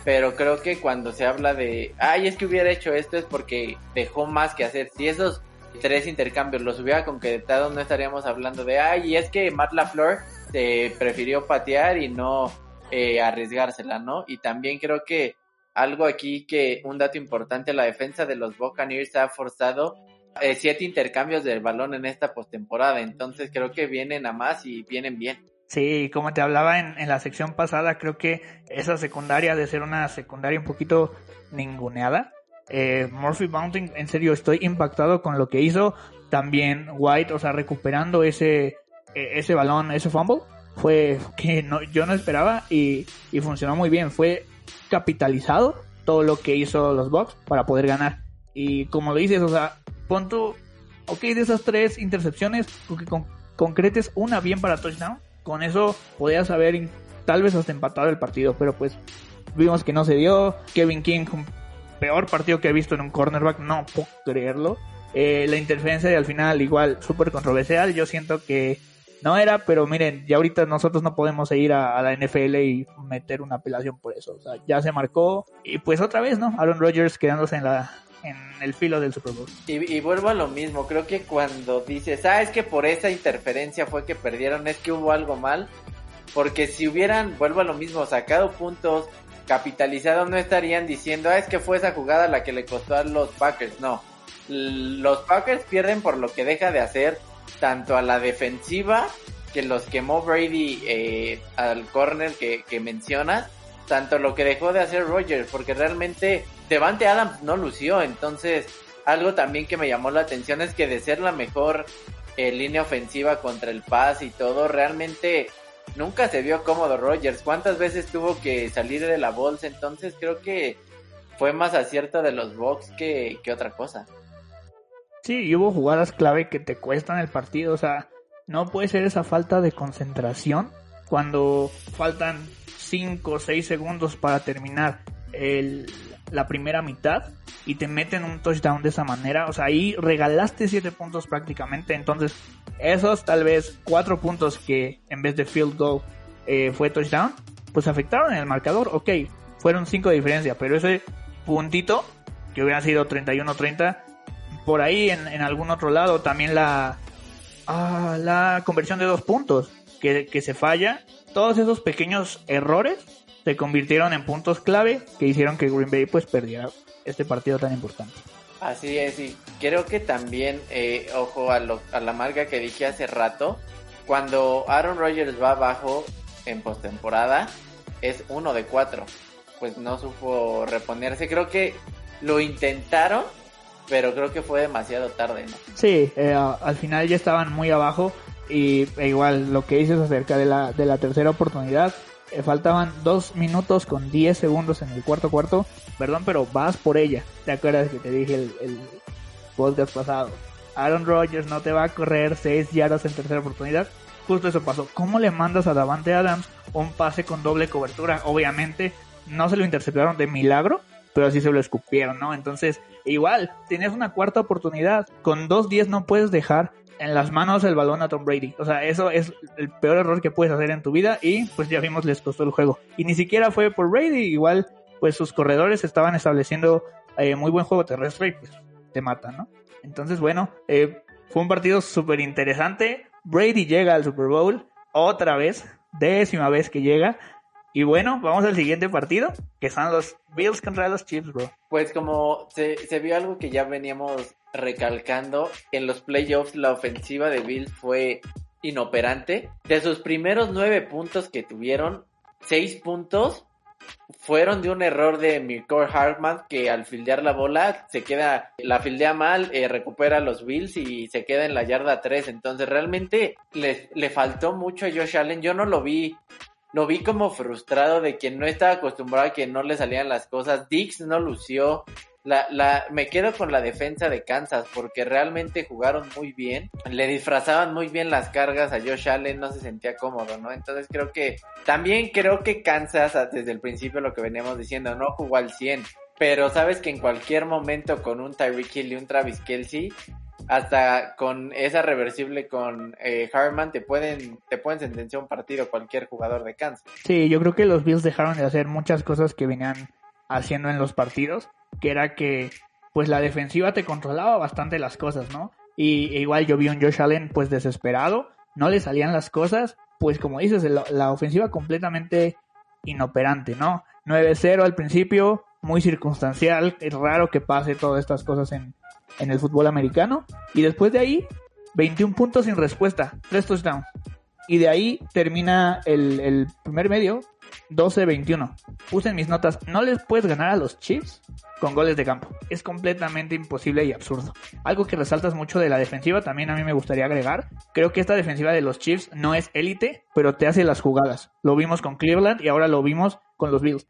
Speaker 2: pero creo que cuando se habla de, ay, es que hubiera hecho esto es porque dejó más que hacer. Si esos tres intercambios los hubiera concretado, no estaríamos hablando de, ay, es que Matt LaFleur se prefirió patear y no eh, arriesgársela, ¿no? Y también creo que algo aquí que un dato importante, la defensa de los Buccaneers ha forzado eh, siete intercambios del balón en esta postemporada, entonces creo que vienen a más y vienen bien.
Speaker 1: Sí, como te hablaba en, en, la sección pasada, creo que esa secundaria de ser una secundaria un poquito ninguneada. Eh, Murphy Mountain, en serio, estoy impactado con lo que hizo. También White, o sea, recuperando ese, ese balón, ese fumble, fue que no, yo no esperaba y, y funcionó muy bien. Fue capitalizado todo lo que hizo los Bucks para poder ganar. Y como lo dices, o sea, pon tu, ok, de esas tres intercepciones, con, concretes una bien para touchdown, con eso podías haber tal vez hasta empatado el partido, pero pues vimos que no se dio. Kevin King, peor partido que he visto en un cornerback, no puedo creerlo. Eh, la interferencia y al final igual súper controversial, yo siento que no era, pero miren, ya ahorita nosotros no podemos ir a, la NFL y meter una apelación por eso. O sea, ya se marcó. Y pues otra vez, ¿no? Aaron Rodgers quedándose en la en el filo del Super Bowl.
Speaker 2: Y, y vuelvo a lo mismo, creo que cuando dices, ah, es que por esa interferencia fue que perdieron, es que hubo algo mal. Porque si hubieran, vuelvo a lo mismo, sacado puntos, capitalizado, no estarían diciendo, ah, es que fue esa jugada la que le costó a los Packers. No. Los Packers pierden por lo que deja de hacer tanto a la defensiva que los quemó Brady eh, al corner que, mencionas, tanto lo que dejó de hacer Rogers, porque realmente Devante Adams no lució, entonces algo también que me llamó la atención es que de ser la mejor eh, línea ofensiva contra el paz y todo, realmente nunca se vio cómodo Rogers. ¿Cuántas veces tuvo que salir de la bolsa? Entonces creo que fue más acierto de los Bucks que, que otra cosa.
Speaker 1: Sí, hubo jugadas clave que te cuestan el partido, o sea, no puede ser esa falta de concentración cuando faltan 5 o 6 segundos para terminar el, la primera mitad y te meten un touchdown de esa manera, o sea, ahí regalaste 7 puntos prácticamente, entonces esos tal vez 4 puntos que en vez de field goal eh, fue touchdown, pues afectaron en el marcador, ok, fueron 5 de diferencia, pero ese puntito que hubiera sido 31-30 por ahí en, en algún otro lado también la, ah, la conversión de dos puntos que, que, se falla. Todos esos pequeños errores se convirtieron en puntos clave que hicieron que Green Bay pues perdiera este partido tan importante.
Speaker 2: Así es, y creo que también, eh, ojo a, lo, a la marca que dije hace rato, cuando Aaron Rodgers va abajo en postemporada, es uno de cuatro. Pues no supo reponerse. Creo que lo intentaron, pero creo que fue demasiado tarde, ¿no?
Speaker 1: Sí, eh, al final ya estaban muy abajo y e igual lo que dices acerca de la, de la tercera oportunidad, eh, faltaban dos minutos con 10 segundos en el cuarto cuarto, perdón, pero vas por ella, ¿te acuerdas que te dije el, el podcast pasado? Aaron Rodgers no te va a correr 6 yardas en tercera oportunidad, justo eso pasó. ¿Cómo le mandas a Davante Adams un pase con doble cobertura? Obviamente no se lo interceptaron de milagro, pero así se lo escupieron, ¿no? Entonces, igual, tenías una cuarta oportunidad. Con 2-10 no puedes dejar en las manos el balón a Tom Brady. O sea, eso es el peor error que puedes hacer en tu vida y pues ya vimos les costó el juego. Y ni siquiera fue por Brady, igual pues sus corredores estaban estableciendo eh, muy buen juego terrestre y pues te mata, ¿no? Entonces, bueno, eh, fue un partido súper interesante. Brady llega al Super Bowl otra vez, décima vez que llega. Y bueno, vamos al siguiente partido, que son los Bills contra los Chiefs, bro.
Speaker 2: Pues como se, vio algo que ya veníamos recalcando, en los playoffs la ofensiva de Bills fue inoperante. De sus primeros nueve puntos que tuvieron, seis puntos fueron de un error de Mirko Hartman que al fildear la bola se queda, la fildea mal, eh, recupera los Bills y se queda en la yarda 3. Entonces realmente le, le faltó mucho a Josh Allen. Yo no lo vi, lo vi como frustrado de que no estaba acostumbrado a que no le salían las cosas. Dix no lució, la, la, me quedo con la defensa de Kansas porque realmente jugaron muy bien. Le disfrazaban muy bien las cargas a Josh Allen, no se sentía cómodo, ¿no? Entonces creo que también creo que Kansas, desde el principio lo que veníamos diciendo, no jugó al 100. Pero sabes que en cualquier momento con un Tyreek Hill y un Travis Kelsey, hasta con esa reversible con eh, Harman te pueden te pueden sentenciar un partido cualquier jugador de Kansas.
Speaker 1: Sí, yo creo que los Bills dejaron de hacer muchas cosas que venían haciendo en los partidos que era que pues la defensiva te controlaba bastante las cosas, ¿no? Y e igual yo vi un Josh Allen pues desesperado, no le salían las cosas, pues como dices, la, la ofensiva completamente inoperante, ¿no? 9-0 al principio, muy circunstancial, es raro que pase todas estas cosas en, en el fútbol americano. Y después de ahí, 21 puntos sin respuesta, 3 touchdowns. Y de ahí termina el, primer medio 12-21. Puse mis notas, no les puedes ganar a los Chiefs con goles de campo. Es completamente imposible y absurdo. Algo que resaltas mucho de la defensiva también a mí me gustaría agregar. Creo que esta defensiva de los Chiefs no es élite, pero te hace las jugadas. Lo vimos con Cleveland y ahora lo vimos con los Bills.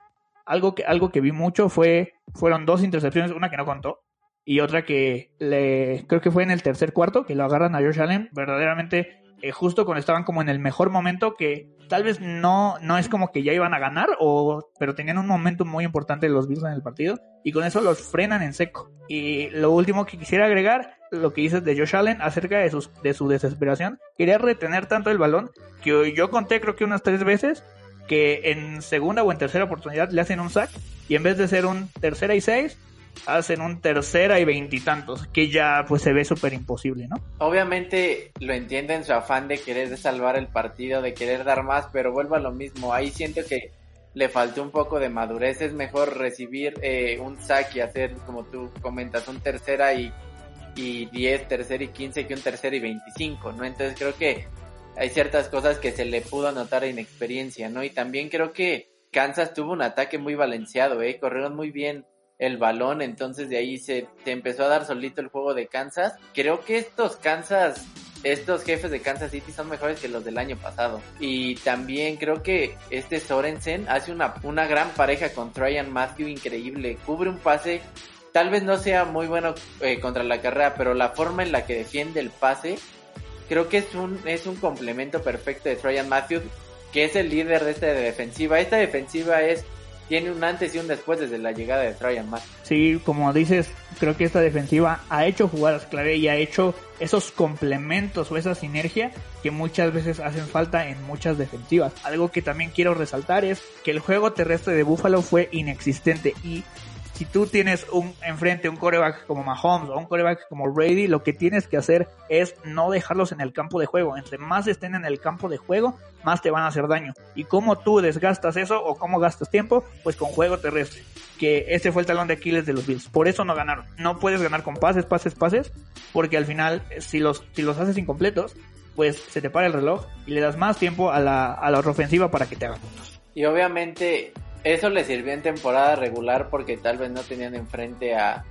Speaker 1: Algo que, algo que vi mucho fue, fueron dos intercepciones, una que no contó, y otra que le, creo que fue en el tercer cuarto, que lo agarran a Josh Allen, verdaderamente eh, justo cuando estaban como en el mejor momento que tal vez no, no es como que ya iban a ganar, o, pero tenían un momento muy importante los Bills en el partido y con eso los frenan en seco. Y lo último que quisiera agregar, lo que dices de Josh Allen acerca de, sus, de su desesperación, quería retener tanto el balón que yo conté creo que unas tres veces que en segunda o en tercera oportunidad le hacen un sack y en vez de ser un tercera y seis, hacen un tercera y veintitantos, que ya pues se ve súper imposible, ¿no?
Speaker 2: Obviamente lo entienden su afán de querer salvar el partido, de querer dar más, pero vuelvo a lo mismo, ahí siento que le faltó un poco de madurez, es mejor recibir eh, un sack y hacer, como tú comentas, un tercera y, y 10, tercera y 15 que un tercera y 25, ¿no? Entonces creo que hay ciertas cosas que se le pudo notar inexperiencia, ¿no? Y también creo que Kansas tuvo un ataque muy balanceado, ¿eh? Corrieron muy bien el balón, entonces de ahí se, empezó a dar solito el juego de Kansas. Creo que estos Kansas, estos jefes de Kansas City son mejores que los del año pasado. Y también creo que este Sorensen hace una, una gran pareja con Traian Matthew increíble, cubre un pase. Tal vez no sea muy bueno eh, contra la carrera, pero la forma en la que defiende el pase, creo que es un, es un complemento perfecto de Traian Matthew, que es el líder de esta defensiva. Esta defensiva es tiene un antes y un después desde la llegada de Traian Matthew.
Speaker 1: Sí, como dices, creo que esta defensiva ha hecho jugadas clave y ha hecho esos complementos o esa sinergia que muchas veces hacen falta en muchas defensivas. Algo que también quiero resaltar es que el juego terrestre de Buffalo fue inexistente y si tú tienes un enfrente un coreback como Mahomes o un coreback como Brady, lo que tienes que hacer es no dejarlos en el campo de juego. Entre más estén en el campo de juego, más te van a hacer daño. ¿Y cómo tú desgastas eso o cómo gastas tiempo? Pues con juego terrestre. Que este fue el talón de Aquiles de los Bills. Por eso no ganaron. No puedes ganar con pases, pases, pases, porque al final si los, si los haces incompletos, pues se te para el reloj y le das más tiempo a la, a la ofensiva para que te haga puntos.
Speaker 2: Y obviamente eso le sirvió en temporada regular porque tal vez no tenían enfrente a,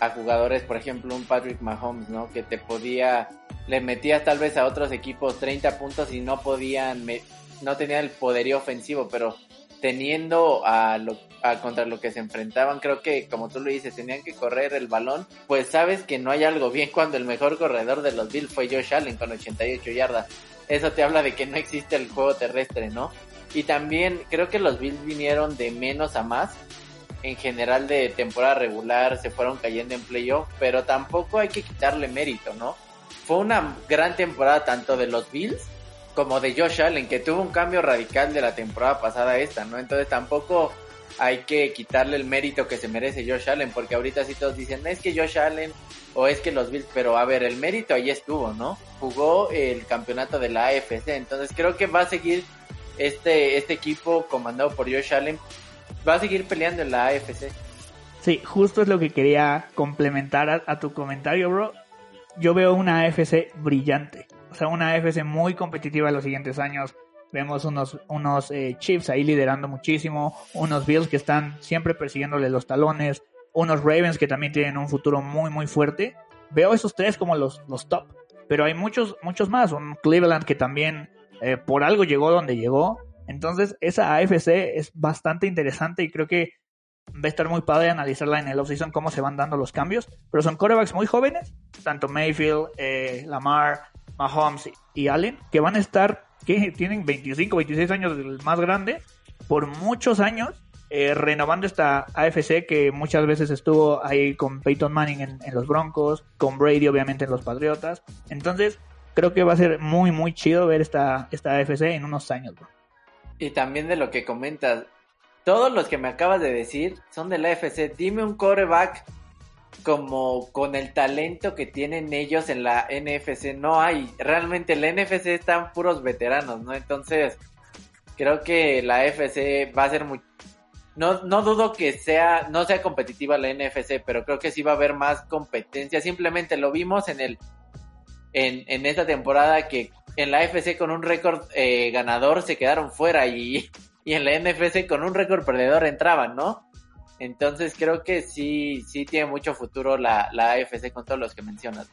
Speaker 2: a jugadores, por ejemplo, un Patrick Mahomes, ¿no? Que te podía, le metías tal vez a otros equipos 30 puntos y no podían, no tenían el poderío ofensivo, pero teniendo a lo, a contra lo que se enfrentaban, creo que como tú lo dices, tenían que correr el balón, pues sabes que no hay algo bien cuando el mejor corredor de los Bills fue Josh Allen con 88 yardas. Eso te habla de que no existe el juego terrestre, ¿no? Y también creo que los Bills vinieron de menos a más. En general de temporada regular se fueron cayendo en playoff, pero tampoco hay que quitarle mérito, ¿no? Fue una gran temporada tanto de los Bills como de Josh Allen, que tuvo un cambio radical de la temporada pasada a esta, ¿no? Entonces tampoco hay que quitarle el mérito que se merece Josh Allen, porque ahorita sí todos dicen, es que Josh Allen o es que los Bills, pero a ver, el mérito ahí estuvo, ¿no? Jugó el campeonato de la AFC, entonces creo que va a seguir este, este equipo comandado por Josh Allen, va a seguir peleando en la AFC.
Speaker 1: Sí, justo es lo que quería complementar a, tu comentario, bro. Yo veo una AFC brillante, o sea, una AFC muy competitiva en los siguientes años. Vemos unos, unos eh, Chiefs ahí liderando muchísimo, unos Bills que están siempre persiguiéndole los talones, unos Ravens que también tienen un futuro muy, muy fuerte. Veo esos tres como los, los top, pero hay muchos, muchos más. Un Cleveland que también eh, por algo llegó donde llegó. Entonces, esa AFC es bastante interesante y creo que va a estar muy padre analizarla en el offseason cómo se van dando los cambios. Pero son corebacks muy jóvenes, tanto Mayfield, eh, Lamar, Mahomes y Allen, que van a estar, que tienen 25, 26 años el más grande, por muchos años, eh, renovando esta AFC que muchas veces estuvo ahí con Peyton Manning en, en los Broncos, con Brady obviamente en los Patriotas. Entonces, creo que va a ser muy, muy chido ver esta, esta AFC en unos años.
Speaker 2: Y también de lo que comentas, todos los que me acabas de decir son de la AFC. Dime un coreback como con el talento que tienen ellos en la NFC. No hay, realmente la NFC están puros veteranos, ¿no? Entonces, creo que la AFC va a ser muy... No, no dudo que sea, no sea competitiva la NFC, pero creo que sí va a haber más competencia. Simplemente lo vimos en el en, en esta temporada que en la FC con un récord eh, ganador se quedaron fuera y, y en la NFC con un récord perdedor entraban, ¿no? Entonces creo que sí, sí tiene mucho futuro la, la AFC con todos los que mencionas.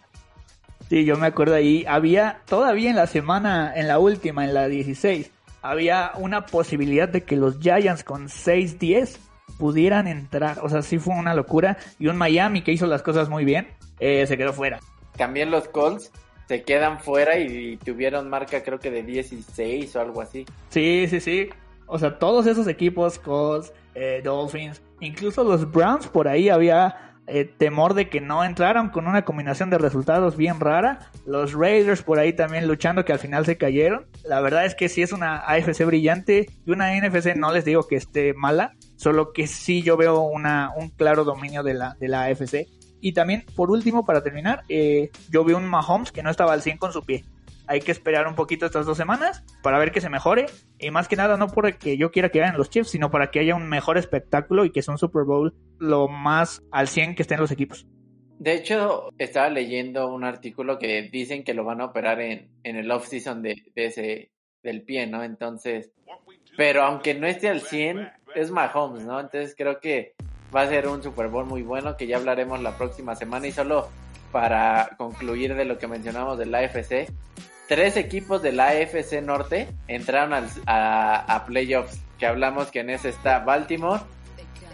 Speaker 1: Sí, yo me acuerdo ahí, había todavía en la semana, en la última, en la 16, había una posibilidad de que los Giants con 6-10 pudieran entrar. O sea, sí fue una locura. Y un Miami que hizo las cosas muy bien, eh, se quedó fuera.
Speaker 2: También los Colts se quedan fuera y tuvieron marca creo que de 16 o algo así.
Speaker 1: Sí, sí, sí. O sea, todos esos equipos, Colts, eh, Dolphins, incluso los Browns por ahí había eh, temor de que no entraran con una combinación de resultados bien rara. Los Raiders por ahí también luchando que al final se cayeron. La verdad es que sí es una AFC brillante y una NFC no les digo que esté mala, solo que sí yo veo una, un claro dominio de la, de la AFC. Y también, por último, para terminar, eh, yo vi un Mahomes que no estaba al 100 con su pie. Hay que esperar un poquito estas dos semanas para ver que se mejore. Y más que nada, no porque yo quiera que ganen los Chiefs, sino para que haya un mejor espectáculo y que sea un Super Bowl lo más al 100 que estén los equipos.
Speaker 2: De hecho, estaba leyendo un artículo que dicen que lo van a operar en, en el off-season de, de, ese, del pie, ¿no? Entonces, pero aunque no esté al 100, es Mahomes, ¿no? Entonces creo que va a ser un Super Bowl muy bueno que ya hablaremos la próxima semana. Y solo para concluir de lo que mencionamos del AFC, tres equipos del AFC Norte entraron a, playoffs, que hablamos que en ese está Baltimore,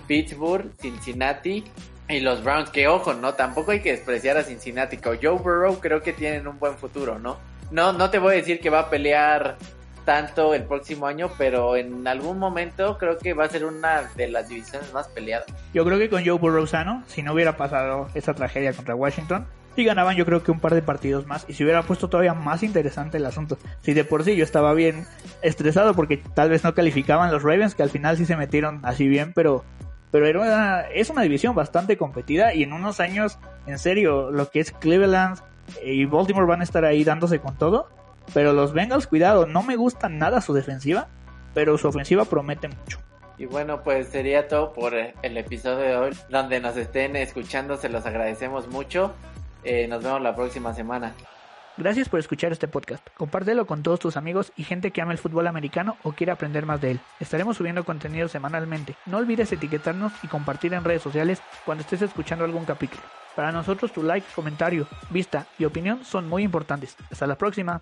Speaker 2: Pittsburgh, Cincinnati y los Browns, que ojo, no, tampoco hay que despreciar a Cincinnati, Joe Burrow creo que tienen un buen futuro, ¿no? No, no te voy a decir que va a pelear tanto el próximo año, pero en algún momento creo que va a ser una de las divisiones más peleadas.
Speaker 1: Yo creo que con Joe Burrow sano, si no hubiera pasado esa tragedia contra Washington, y ganaban yo creo que un par de partidos más y se hubiera puesto todavía más interesante el asunto. Si de por sí yo estaba bien estresado porque tal vez no calificaban los Ravens que al final sí se metieron así bien, pero pero era es una división bastante competida y en unos años en serio lo que es Cleveland y Baltimore van a estar ahí dándose con todo pero los Bengals, cuidado, no me gusta nada su defensiva, pero su ofensiva promete mucho.
Speaker 2: Y bueno, pues sería todo por el episodio de hoy. Donde nos estén escuchando, se los agradecemos mucho. Eh, nos vemos la próxima semana.
Speaker 1: Gracias por escuchar este podcast. Compártelo con todos tus amigos y gente que ama el fútbol americano o quiere aprender más de él. Estaremos subiendo contenido semanalmente. No olvides etiquetarnos y compartir en redes sociales cuando estés escuchando algún capítulo. Para nosotros tu like, comentario, vista y opinión son muy importantes. Hasta la próxima.